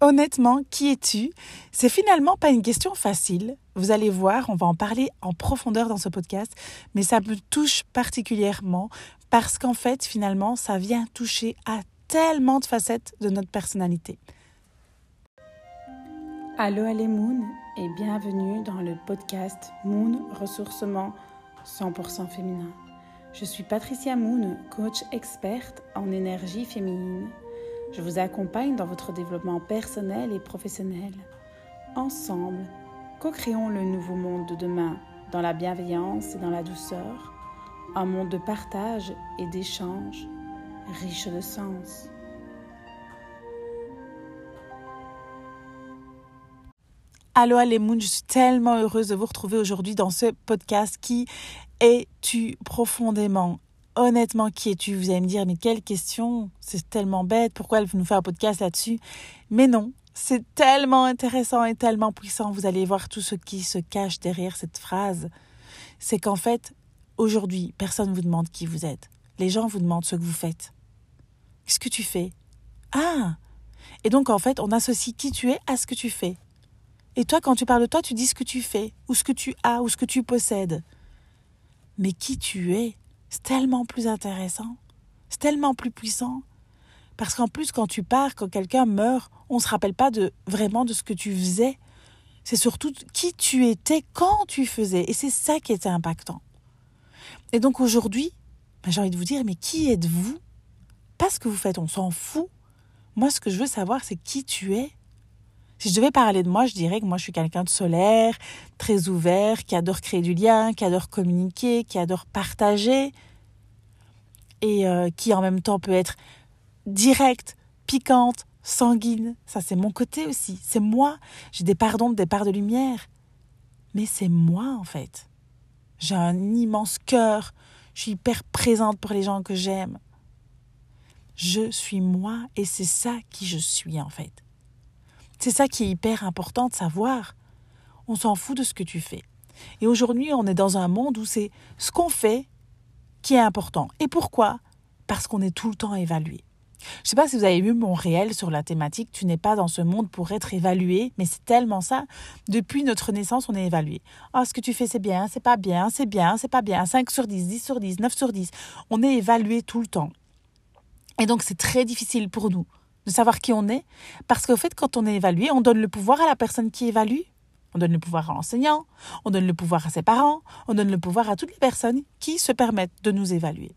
honnêtement, qui es-tu? C'est finalement pas une question facile. Vous allez voir, on va en parler en profondeur dans ce podcast, mais ça me touche particulièrement parce qu'en fait, finalement, ça vient toucher à tellement de facettes de notre personnalité. Allô, allez Moon et bienvenue dans le podcast Moon Ressourcement 100% féminin. Je suis Patricia Moon, coach experte en énergie féminine je vous accompagne dans votre développement personnel et professionnel. Ensemble, co-créons le nouveau monde de demain dans la bienveillance et dans la douceur, un monde de partage et d'échange riche de sens. Allô Moon, je suis tellement heureuse de vous retrouver aujourd'hui dans ce podcast qui es-tu profondément? Honnêtement, qui es-tu? Vous allez me dire, mais quelle question? C'est tellement bête, pourquoi elle nous fait un podcast là-dessus? Mais non, c'est tellement intéressant et tellement puissant. Vous allez voir tout ce qui se cache derrière cette phrase. C'est qu'en fait, aujourd'hui, personne ne vous demande qui vous êtes. Les gens vous demandent ce que vous faites. Qu'est-ce que tu fais? Ah Et donc, en fait, on associe qui tu es à ce que tu fais. Et toi, quand tu parles de toi, tu dis ce que tu fais, ou ce que tu as, ou ce que tu possèdes. Mais qui tu es? C'est tellement plus intéressant, c'est tellement plus puissant. Parce qu'en plus, quand tu pars, quand quelqu'un meurt, on ne se rappelle pas de vraiment de ce que tu faisais. C'est surtout qui tu étais quand tu faisais. Et c'est ça qui était impactant. Et donc aujourd'hui, ben, j'ai envie de vous dire, mais qui êtes-vous? Pas ce que vous faites, on s'en fout. Moi, ce que je veux savoir, c'est qui tu es. Si je devais parler de moi, je dirais que moi, je suis quelqu'un de solaire, très ouvert, qui adore créer du lien, qui adore communiquer, qui adore partager, et euh, qui en même temps peut être directe, piquante, sanguine. Ça, c'est mon côté aussi. C'est moi. J'ai des parts d'ombre, des parts de lumière. Mais c'est moi, en fait. J'ai un immense cœur. Je suis hyper présente pour les gens que j'aime. Je suis moi et c'est ça qui je suis, en fait. C'est ça qui est hyper important de savoir. On s'en fout de ce que tu fais. Et aujourd'hui, on est dans un monde où c'est ce qu'on fait qui est important. Et pourquoi? Parce qu'on est tout le temps évalué. Je ne sais pas si vous avez vu mon réel sur la thématique Tu n'es pas dans ce monde pour être évalué, mais c'est tellement ça. Depuis notre naissance, on est évalué. Ah, ce que tu fais, c'est bien, c'est pas bien, c'est bien, c'est pas bien. 5 sur 10, 10 sur 10, 9 sur 10. On est évalué tout le temps. Et donc, c'est très difficile pour nous de savoir qui on est, parce qu'au fait, quand on est évalué, on donne le pouvoir à la personne qui évalue. On donne le pouvoir à l'enseignant, on donne le pouvoir à ses parents, on donne le pouvoir à toutes les personnes qui se permettent de nous évaluer,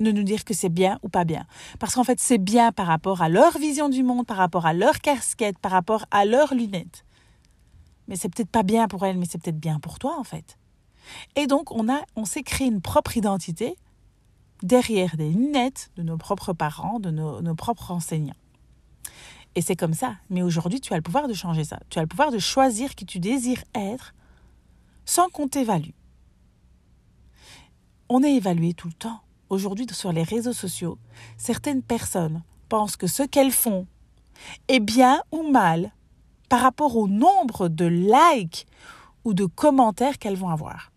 de nous dire que c'est bien ou pas bien. Parce qu'en fait, c'est bien par rapport à leur vision du monde, par rapport à leur casquette, par rapport à leurs lunettes. Mais c'est peut-être pas bien pour elles, mais c'est peut-être bien pour toi, en fait. Et donc, on, a, on s'est créé une propre identité derrière des lunettes de nos propres parents, de nos propres enseignants. Et c'est comme ça. Mais aujourd'hui, tu as le pouvoir de changer ça. Tu as le pouvoir de choisir qui tu désires être sans qu'on t'évalue. On est évalué tout le temps. Aujourd'hui, sur les réseaux sociaux, certaines personnes pensent que ce qu'elles font est bien ou mal par rapport au nombre de likes ou de commentaires qu'elles vont avoir.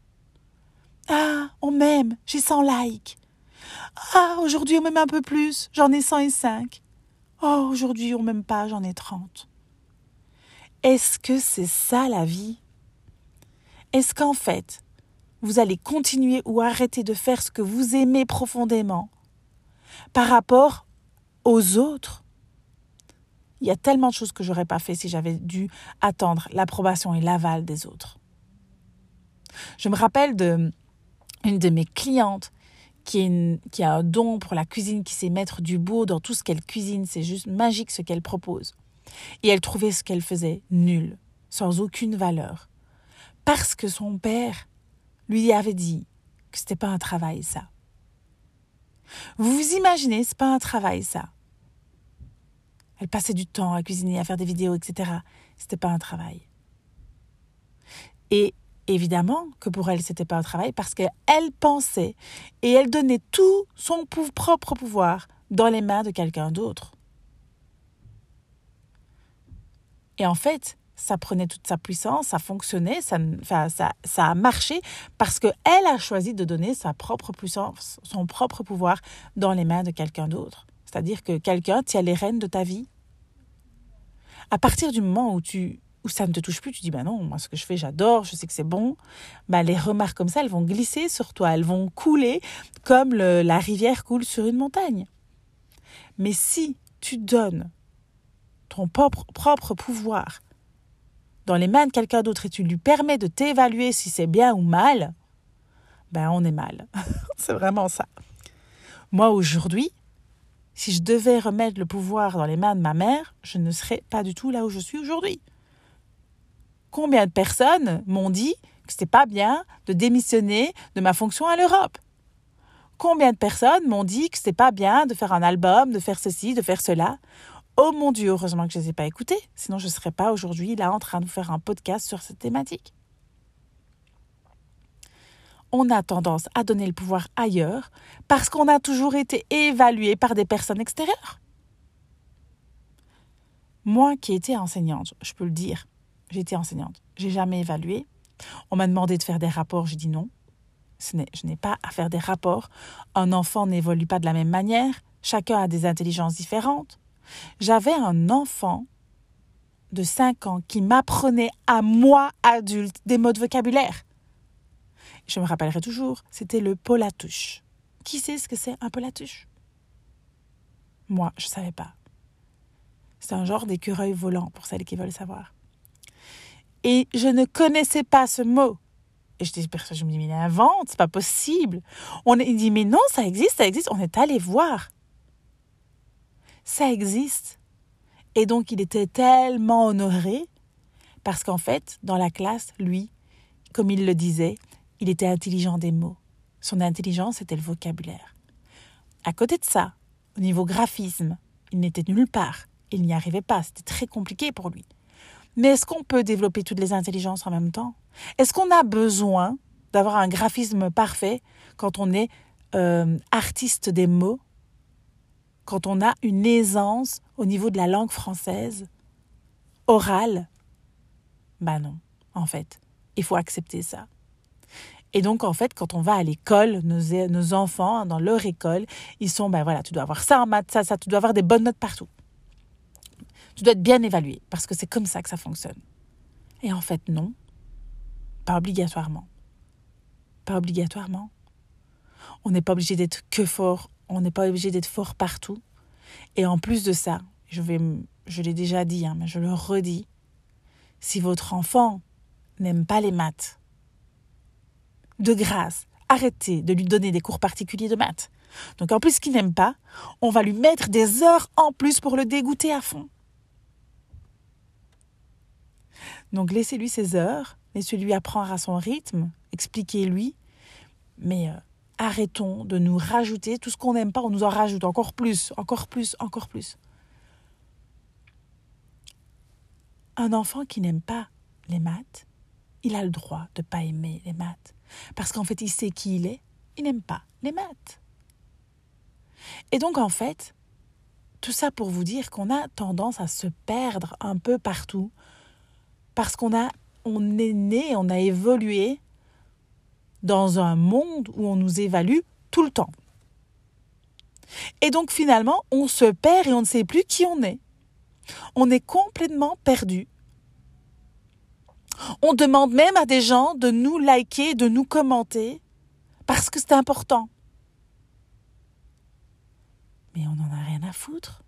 Ah, on m'aime, j'ai 100 likes. Ah, aujourd'hui on m'aime un peu plus, j'en ai 105. Oh, aujourd'hui, on m'aime pas, j'en ai 30. Est-ce que c'est ça la vie? Est-ce qu'en fait, vous allez continuer ou arrêter de faire ce que vous aimez profondément? Par rapport aux autres? Il y a tellement de choses que j'aurais pas fait si j'avais dû attendre l'approbation et l'aval des autres. Je me rappelle de une de mes clientes qui, a un don pour la cuisine, qui sait mettre du beau dans tout ce qu'elle cuisine. C'est juste magique ce qu'elle propose. Et elle trouvait ce qu'elle faisait nul, sans aucune valeur. Parce que son père lui avait dit que c'était pas un travail, ça. Vous vous imaginez, c'est pas un travail, ça. Elle passait du temps à cuisiner, à faire des vidéos, etc. C'était pas un travail. Et Évidemment que pour elle, c'était pas un travail parce qu'elle pensait et elle donnait tout son propre pouvoir dans les mains de quelqu'un d'autre. Et en fait, ça prenait toute sa puissance, ça fonctionnait, ça, ça, ça a marché parce qu'elle a choisi de donner sa propre puissance, son propre pouvoir dans les mains de quelqu'un d'autre. C'est-à-dire que quelqu'un tient les rênes de ta vie. À partir du moment où tu ça ne te touche plus, tu dis ben non, moi ce que je fais, j'adore, je sais que c'est bon. Ben, les remarques comme ça, elles vont glisser sur toi, elles vont couler comme la rivière coule sur une montagne. Mais si tu donnes ton propre, propre pouvoir dans les mains de quelqu'un d'autre et tu lui permets de t'évaluer si c'est bien ou mal, ben on est mal. c'est vraiment ça. Moi aujourd'hui, si je devais remettre le pouvoir dans les mains de ma mère, je ne serais pas du tout là où je suis aujourd'hui. Combien de personnes m'ont dit que c'était pas bien de démissionner de ma fonction à l'Europe? Combien de personnes m'ont dit que c'était pas bien de faire un album, de faire ceci, de faire cela? Oh mon Dieu, heureusement que je ne les ai pas écoutés, sinon je ne serais pas aujourd'hui là en train de faire un podcast sur cette thématique. On a tendance à donner le pouvoir ailleurs parce qu'on a toujours été évalué par des personnes extérieures. Moi qui étais enseignante, je peux le dire, j'étais enseignante, j'ai jamais évalué. On m'a demandé de faire des rapports, j'ai dit non. je n'ai pas à faire des rapports. Un enfant n'évolue pas de la même manière. Chacun a des intelligences différentes. J'avais un enfant de 5 ans qui m'apprenait à moi, adulte, des mots de vocabulaire. Je me rappellerai toujours, c'était le polatouche. Qui sait ce que c'est un polatouche Moi, je ne savais pas. C'est un genre d'écureuil volant pour celles qui veulent savoir. Et je ne connaissais pas ce mot. Et je dis, je me dis, mais il invente, c'est pas possible. On dit, mais non, ça existe, ça existe. On est allé voir ça existe. Et donc il était tellement honoré parce qu'en fait, dans la classe, lui, comme il le disait, il était intelligent des mots. Son intelligence c'était le vocabulaire. À côté de ça, au niveau graphisme, il n'était nulle part. Il n'y arrivait pas, c'était très compliqué pour lui. Mais est-ce qu'on peut développer toutes les intelligences en même temps? Est-ce qu'on a besoin d'avoir un graphisme parfait quand on est euh, artiste des mots? Quand on a une aisance au niveau de la langue française, orale, ben non, en fait, il faut accepter ça. Et donc, en fait, quand on va à l'école, nos, nos enfants, dans leur école, ils sont, ben voilà, tu dois avoir ça en maths, ça, ça, tu dois avoir des bonnes notes partout. Tu dois être bien évalué, parce que c'est comme ça que ça fonctionne. Et en fait, non, pas obligatoirement. Pas obligatoirement. On n'est pas obligé d'être que fort on n'est pas obligé d'être fort partout. Et en plus de ça, je, vais, je l'ai déjà dit, hein, mais je le redis, si votre enfant n'aime pas les maths, de grâce, arrêtez de lui donner des cours particuliers de maths. Donc en plus qu'il n'aime pas, on va lui mettre des heures en plus pour le dégoûter à fond. Donc laissez-lui ses heures, laissez-lui apprendre à son rythme, expliquez-lui, mais euh, arrêtons de nous rajouter tout ce qu'on n'aime pas, on nous en rajoute encore plus, encore plus, encore plus. Un enfant qui n'aime pas les maths, il a le droit de ne pas aimer les maths. Parce qu'en fait, il sait qui il est, il n'aime pas les maths. Et donc, en fait, tout ça pour vous dire qu'on a tendance à se perdre un peu partout parce qu'on on est né, on a évolué dans un monde où on nous évalue tout le temps. Et donc finalement, on se perd et on ne sait plus qui on est. On est complètement perdu. On demande même à des gens de nous liker, de nous commenter, parce que c'est important. Mais on n'en a rien à foutre.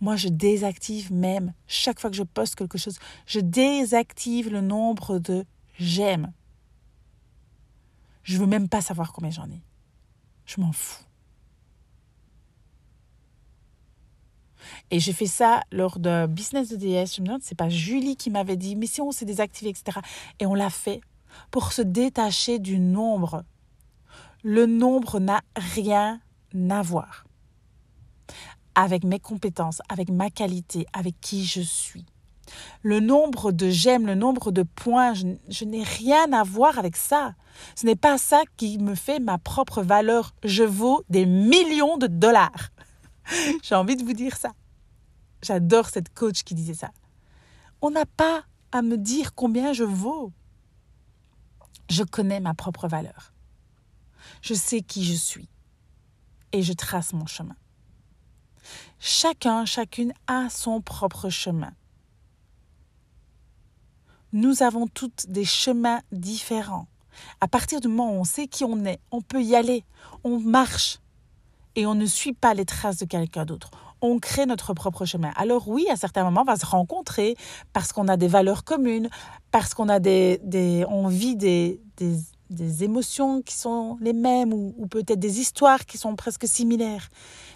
Moi, je désactive même, chaque fois que je poste quelque chose, je désactive le nombre de j'aime. Je veux même pas savoir combien j'en ai. Je m'en fous. Et j'ai fait ça lors de Business de DS. Je me demande, c'est pas Julie qui m'avait dit, mais si on s'est désactivé, etc. Et on l'a fait pour se détacher du nombre. Le nombre n'a rien à voir avec mes compétences, avec ma qualité, avec qui je suis. Le nombre de j'aime, le nombre de points, je, n'ai rien à voir avec ça. Ce n'est pas ça qui me fait ma propre valeur. Je vaux des millions de dollars. J'ai envie de vous dire ça. J'adore cette coach qui disait ça. On n'a pas à me dire combien je vaux. Je connais ma propre valeur. Je sais qui je suis. Et je trace mon chemin. Chacun, chacune a son propre chemin. Nous avons toutes des chemins différents. À partir du moment où on sait qui on est, on peut y aller, on marche et on ne suit pas les traces de quelqu'un d'autre. On crée notre propre chemin. Alors oui, à certains moments, on va se rencontrer parce qu'on a des valeurs communes, parce qu'on a des, des vit des, des, des émotions qui sont les mêmes ou, peut-être des histoires qui sont presque similaires,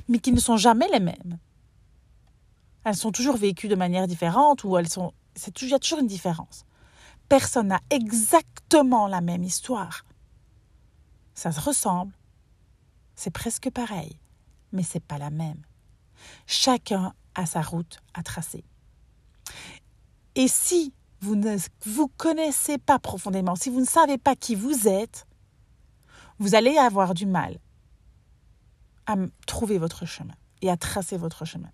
mais qui ne sont jamais les mêmes. Elles sont toujours vécues de manière différente ou elles sont, il y a toujours une différence. Personne n'a exactement la même histoire. Ça se ressemble, c'est presque pareil, mais c'est pas la même. Chacun a sa route à tracer. Et si vous ne vous connaissez pas profondément, si vous ne savez pas qui vous êtes, vous allez avoir du mal à trouver votre chemin et à tracer votre chemin.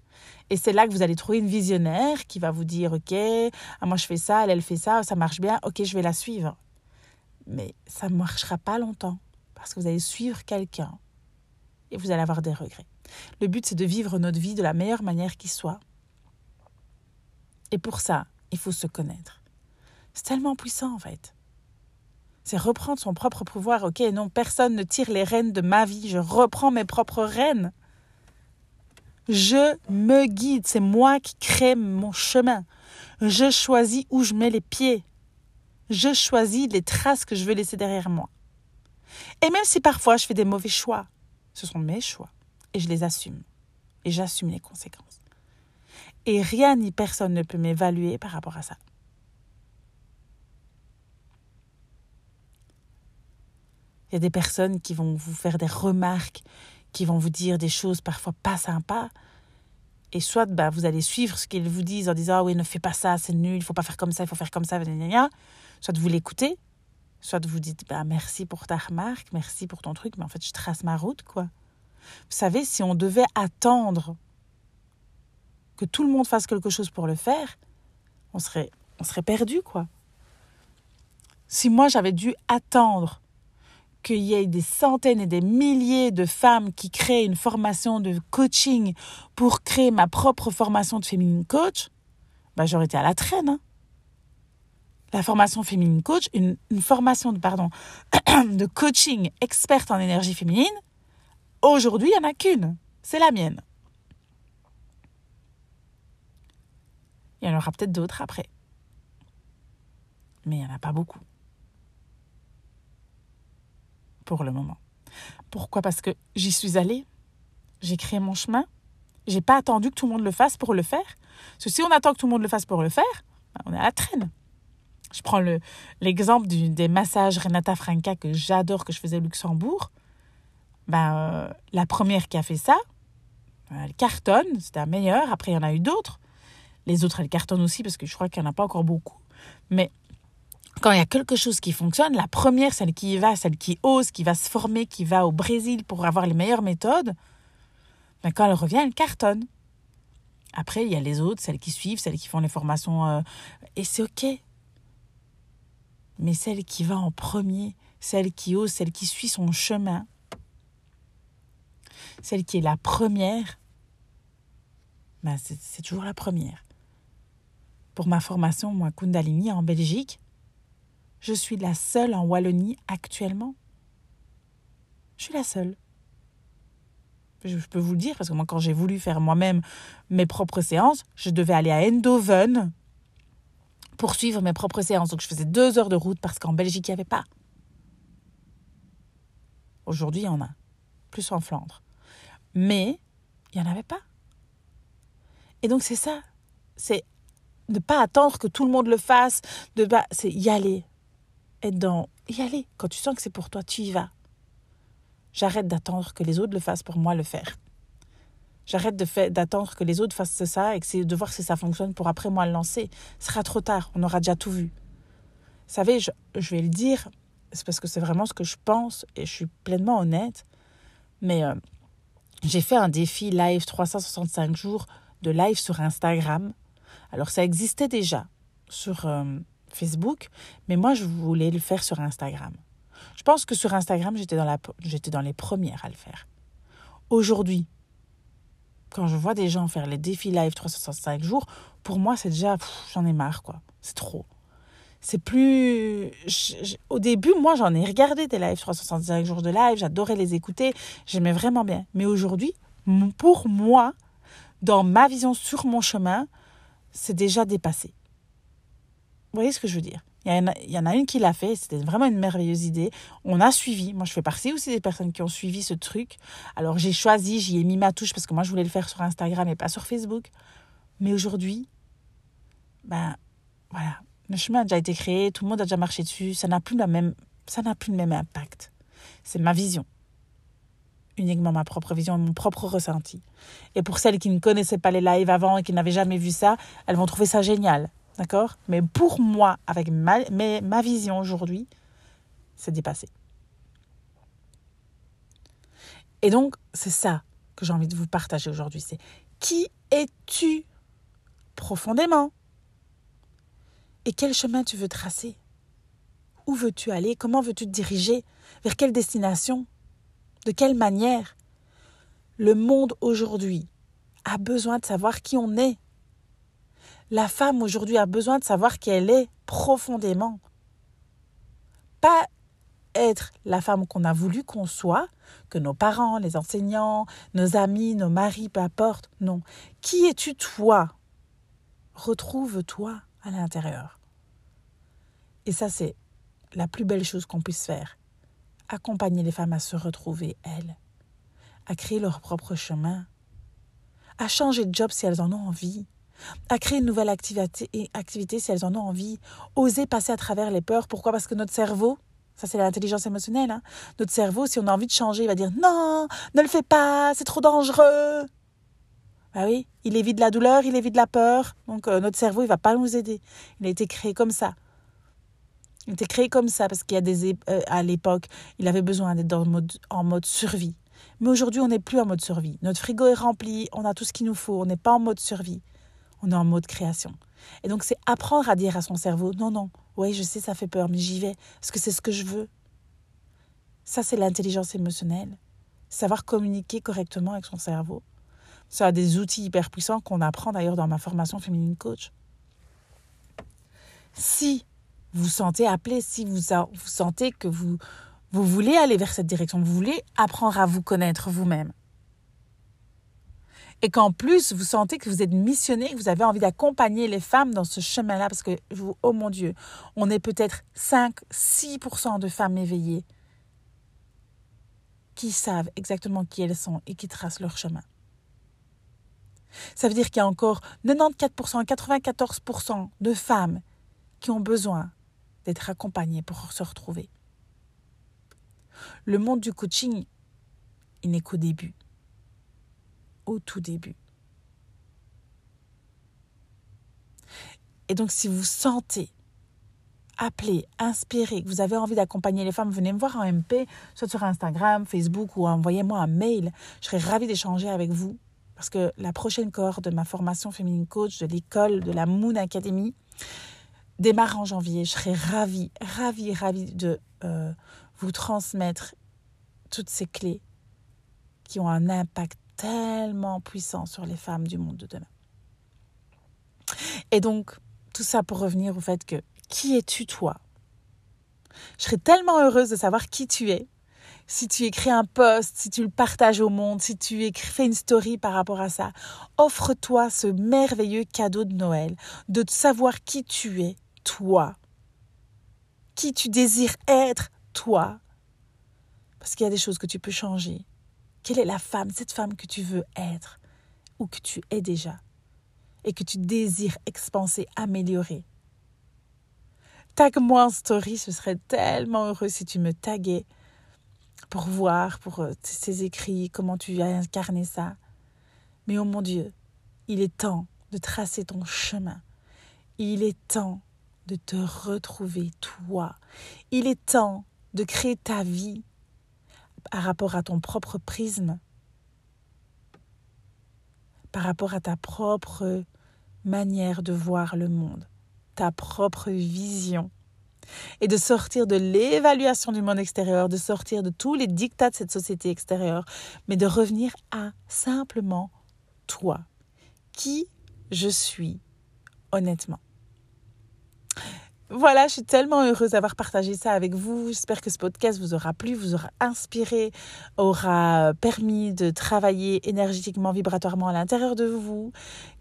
Et c'est là que vous allez trouver une visionnaire qui va vous dire, OK, ah, moi je fais ça, elle, elle fait ça, ça marche bien, OK, je vais la suivre. Mais ça ne marchera pas longtemps parce que vous allez suivre quelqu'un et vous allez avoir des regrets. Le but, c'est de vivre notre vie de la meilleure manière qui soit. Et pour ça, il faut se connaître. C'est tellement puissant en fait. C'est reprendre son propre pouvoir. Ok, non, personne ne tire les rênes de ma vie. Je reprends mes propres rênes. Je me guide. C'est moi qui crée mon chemin. Je choisis où je mets les pieds. Je choisis les traces que je veux laisser derrière moi. Et même si parfois je fais des mauvais choix, ce sont mes choix. Et je les assume. Et j'assume les conséquences. Et rien ni personne ne peut m'évaluer par rapport à ça. Il y a des personnes qui vont vous faire des remarques, qui vont vous dire des choses parfois pas sympas. Et soit bah, vous allez suivre ce qu'ils vous disent en disant ah oui, ne fais pas ça, c'est nul, il faut pas faire comme ça, il faut faire comme ça, soit vous l'écoutez, soit vous dites bah, merci pour ta remarque, merci pour ton truc, mais en fait je trace ma route quoi. Vous savez, si on devait attendre que tout le monde fasse quelque chose pour le faire, on serait, perdu quoi. Si moi j'avais dû attendre qu'il y ait des centaines et des milliers de femmes qui créent une formation de coaching pour créer ma propre formation de féminine coach, bah, j'aurais été à la traîne. Hein. La formation féminine coach, une, une formation de, pardon, de coaching experte en énergie féminine, aujourd'hui, il n'y en a qu'une. C'est la mienne. Il y en aura peut-être d'autres après. Mais il n'y en a pas beaucoup pour le moment. Pourquoi? Parce que j'y suis allée, j'ai créé mon chemin, j'ai pas attendu que tout le monde le fasse pour le faire. Parce que si on attend que tout le monde le fasse pour le faire, ben, on est à la traîne. Je prends l'exemple des massages Renata Franca que j'adore, que je faisais au Luxembourg. Ben, euh, la première qui a fait ça, elle cartonne, c'était la meilleure. Après, il y en a eu d'autres. Les autres, elles cartonnent aussi parce que je crois qu'il n'y en a pas encore beaucoup. Mais quand il y a quelque chose qui fonctionne, la première, celle qui y va, celle qui ose, qui va se former, qui va au Brésil pour avoir les meilleures méthodes, ben quand elle revient, elle cartonne. Après, il y a les autres, celles qui suivent, celles qui font les formations, euh, et c'est OK. Mais celle qui va en premier, celle qui ose, celle qui suit son chemin, celle qui est la première, ben c'est toujours la première. Pour ma formation, moi, Kundalini en Belgique, je suis la seule en Wallonie actuellement. Je suis la seule. Je peux vous le dire, parce que moi, quand j'ai voulu faire moi-même mes propres séances, je devais aller à Eindhoven pour suivre mes propres séances. Donc, je faisais deux heures de route parce qu'en Belgique, il n'y avait pas. Aujourd'hui, il y en a. Plus en Flandre. Mais, il n'y en avait pas. Et donc, c'est ça. C'est ne pas attendre que tout le monde le fasse. De c'est y aller être dans y aller. Quand tu sens que c'est pour toi, tu y vas. J'arrête d'attendre que les autres le fassent pour moi le faire. J'arrête d'attendre que les autres fassent ça et de voir si ça fonctionne pour après moi le lancer. Ce sera trop tard, on aura déjà tout vu. Vous savez, je, vais le dire, c'est parce que c'est vraiment ce que je pense et je suis pleinement honnête. Mais euh, j'ai fait un défi live 365 jours de live sur Instagram. Alors ça existait déjà sur, euh, Facebook, mais moi, je voulais le faire sur Instagram. Je pense que sur Instagram, j'étais dans, la, j'étais dans les premières à le faire. Aujourd'hui, quand je vois des gens faire les défis live 365 jours, pour moi, c'est déjà, j'en ai marre, quoi. C'est trop. C'est plus. au début, moi, j'en ai regardé des lives 365 jours de live, j'adorais les écouter, j'aimais vraiment bien. Mais aujourd'hui, pour moi, dans ma vision sur mon chemin, c'est déjà dépassé. Vous voyez ce que je veux dire? Il y, en a, il y en a une qui l'a fait, c'était vraiment une merveilleuse idée. On a suivi, moi je fais partie aussi des personnes qui ont suivi ce truc. Alors j'ai choisi, j'y ai mis ma touche parce que moi je voulais le faire sur Instagram et pas sur Facebook. Mais aujourd'hui, ben voilà, le chemin a déjà été créé, tout le monde a déjà marché dessus, ça n'a plus, ça n'a plus le même impact. C'est ma vision. Uniquement ma propre vision, mon propre ressenti. Et pour celles qui ne connaissaient pas les lives avant et qui n'avaient jamais vu ça, elles vont trouver ça génial. D'accord? Mais pour moi, avec ma, ma vision aujourd'hui, c'est dépassé. Et donc, c'est ça que j'ai envie de vous partager aujourd'hui. C'est qui es-tu profondément? Et quel chemin tu veux tracer? Où veux-tu aller? Comment veux-tu te diriger? Vers quelle destination? De quelle manière Le monde aujourd'hui a besoin de savoir qui on est. La femme aujourd'hui a besoin de savoir qui elle est profondément. Pas être la femme qu'on a voulu qu'on soit, que nos parents, les enseignants, nos amis, nos maris, peu importe. Non. Qui es-tu toi? Retrouve-toi à l'intérieur. Et ça, c'est la plus belle chose qu'on puisse faire. Accompagner les femmes à se retrouver, elles, à créer leur propre chemin, à changer de job si elles en ont envie, à créer une nouvelle activité, si elles en ont envie, oser passer à travers les peurs. Pourquoi? Parce que notre cerveau, ça c'est l'intelligence émotionnelle, hein, notre cerveau, si on a envie de changer, il va dire non, ne le fais pas, c'est trop dangereux. Ah oui, il évite la douleur, il évite la peur. Donc euh, notre cerveau, il va pas nous aider. Il a été créé comme ça. Il été créé comme ça parce qu'il y a des euh, à l'époque, il avait besoin d'être en mode, en mode survie. Mais aujourd'hui, on n'est plus en mode survie. Notre frigo est rempli, on a tout ce qu'il nous faut, on n'est pas en mode survie on est en mode création. Et donc c'est apprendre à dire à son cerveau, non, non, oui, je sais, ça fait peur, mais j'y vais, parce que c'est ce que je veux. Ça, c'est l'intelligence émotionnelle. Savoir communiquer correctement avec son cerveau. Ça a des outils hyper puissants qu'on apprend d'ailleurs dans ma formation féminine coach. Si vous sentez appelé, si vous, vous sentez que vous, vous voulez aller vers cette direction, vous voulez apprendre à vous connaître vous-même, et qu'en plus vous sentez que vous êtes missionné, que vous avez envie d'accompagner les femmes dans ce chemin-là, parce que, oh mon Dieu, on est peut-être 5-6% de femmes éveillées qui savent exactement qui elles sont et qui tracent leur chemin. Ça veut dire qu'il y a encore 94%, 94% de femmes qui ont besoin d'être accompagnées pour se retrouver. Le monde du coaching, il n'est qu'au début au tout début. Et donc si vous sentez appelé, inspiré, que vous avez envie d'accompagner les femmes, venez me voir en MP, soit sur Instagram, Facebook ou envoyez-moi un mail. Je serai ravie d'échanger avec vous parce que la prochaine cohorte de ma formation féminine coach de l'école de la Moon Academy démarre en janvier. Je serai ravie, ravie, ravie de euh, vous transmettre toutes ces clés qui ont un impact tellement puissant sur les femmes du monde de demain. Et donc, tout ça pour revenir au fait que qui es-tu toi? Je serais tellement heureuse de savoir qui tu es. Si tu écris un post, si tu le partages au monde, si tu écris, fais une story par rapport à ça, offre-toi ce merveilleux cadeau de Noël, de savoir qui tu es, toi. Qui tu désires être, toi. Parce qu'il y a des choses que tu peux changer, quelle est la femme, cette femme que tu veux être ou que tu es déjà et que tu désires expanser, améliorer? Tag-moi en story, ce serait tellement heureux si tu me taguais pour voir pour euh, ces écrits, comment tu as incarné ça. Mais oh mon Dieu, il est temps de tracer ton chemin. Il est temps de te retrouver toi. Il est temps de créer ta vie par rapport à ton propre prisme, par rapport à ta propre manière de voir le monde, ta propre vision, et de sortir de l'évaluation du monde extérieur, de sortir de tous les dictats de cette société extérieure, mais de revenir à simplement toi. Qui je suis honnêtement. Voilà, je suis tellement heureuse d'avoir partagé ça avec vous. J'espère que ce podcast vous aura plu, vous aura inspiré, aura permis de travailler énergétiquement, vibratoirement à l'intérieur de vous,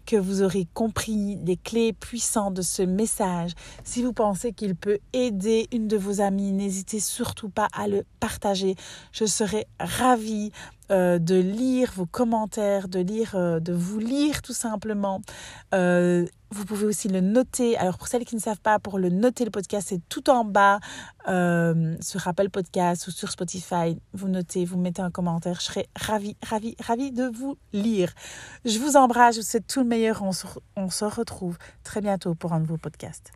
que vous aurez compris les clés puissantes de ce message. Si vous pensez qu'il peut aider une de vos amies, n'hésitez surtout pas à le partager. Je serai ravie euh, de lire vos commentaires, de lire, euh, de vous lire tout simplement. Euh, vous pouvez aussi le noter. Alors pour celles qui ne savent pas, pour le noter le podcast, c'est tout en bas sur Apple Podcast ou sur Spotify. Vous notez, vous mettez un commentaire. Je serai ravie, ravie, ravie de vous lire. Je vous embrasse, je vous souhaite tout le meilleur. On se, on se retrouve très bientôt pour un nouveau podcast.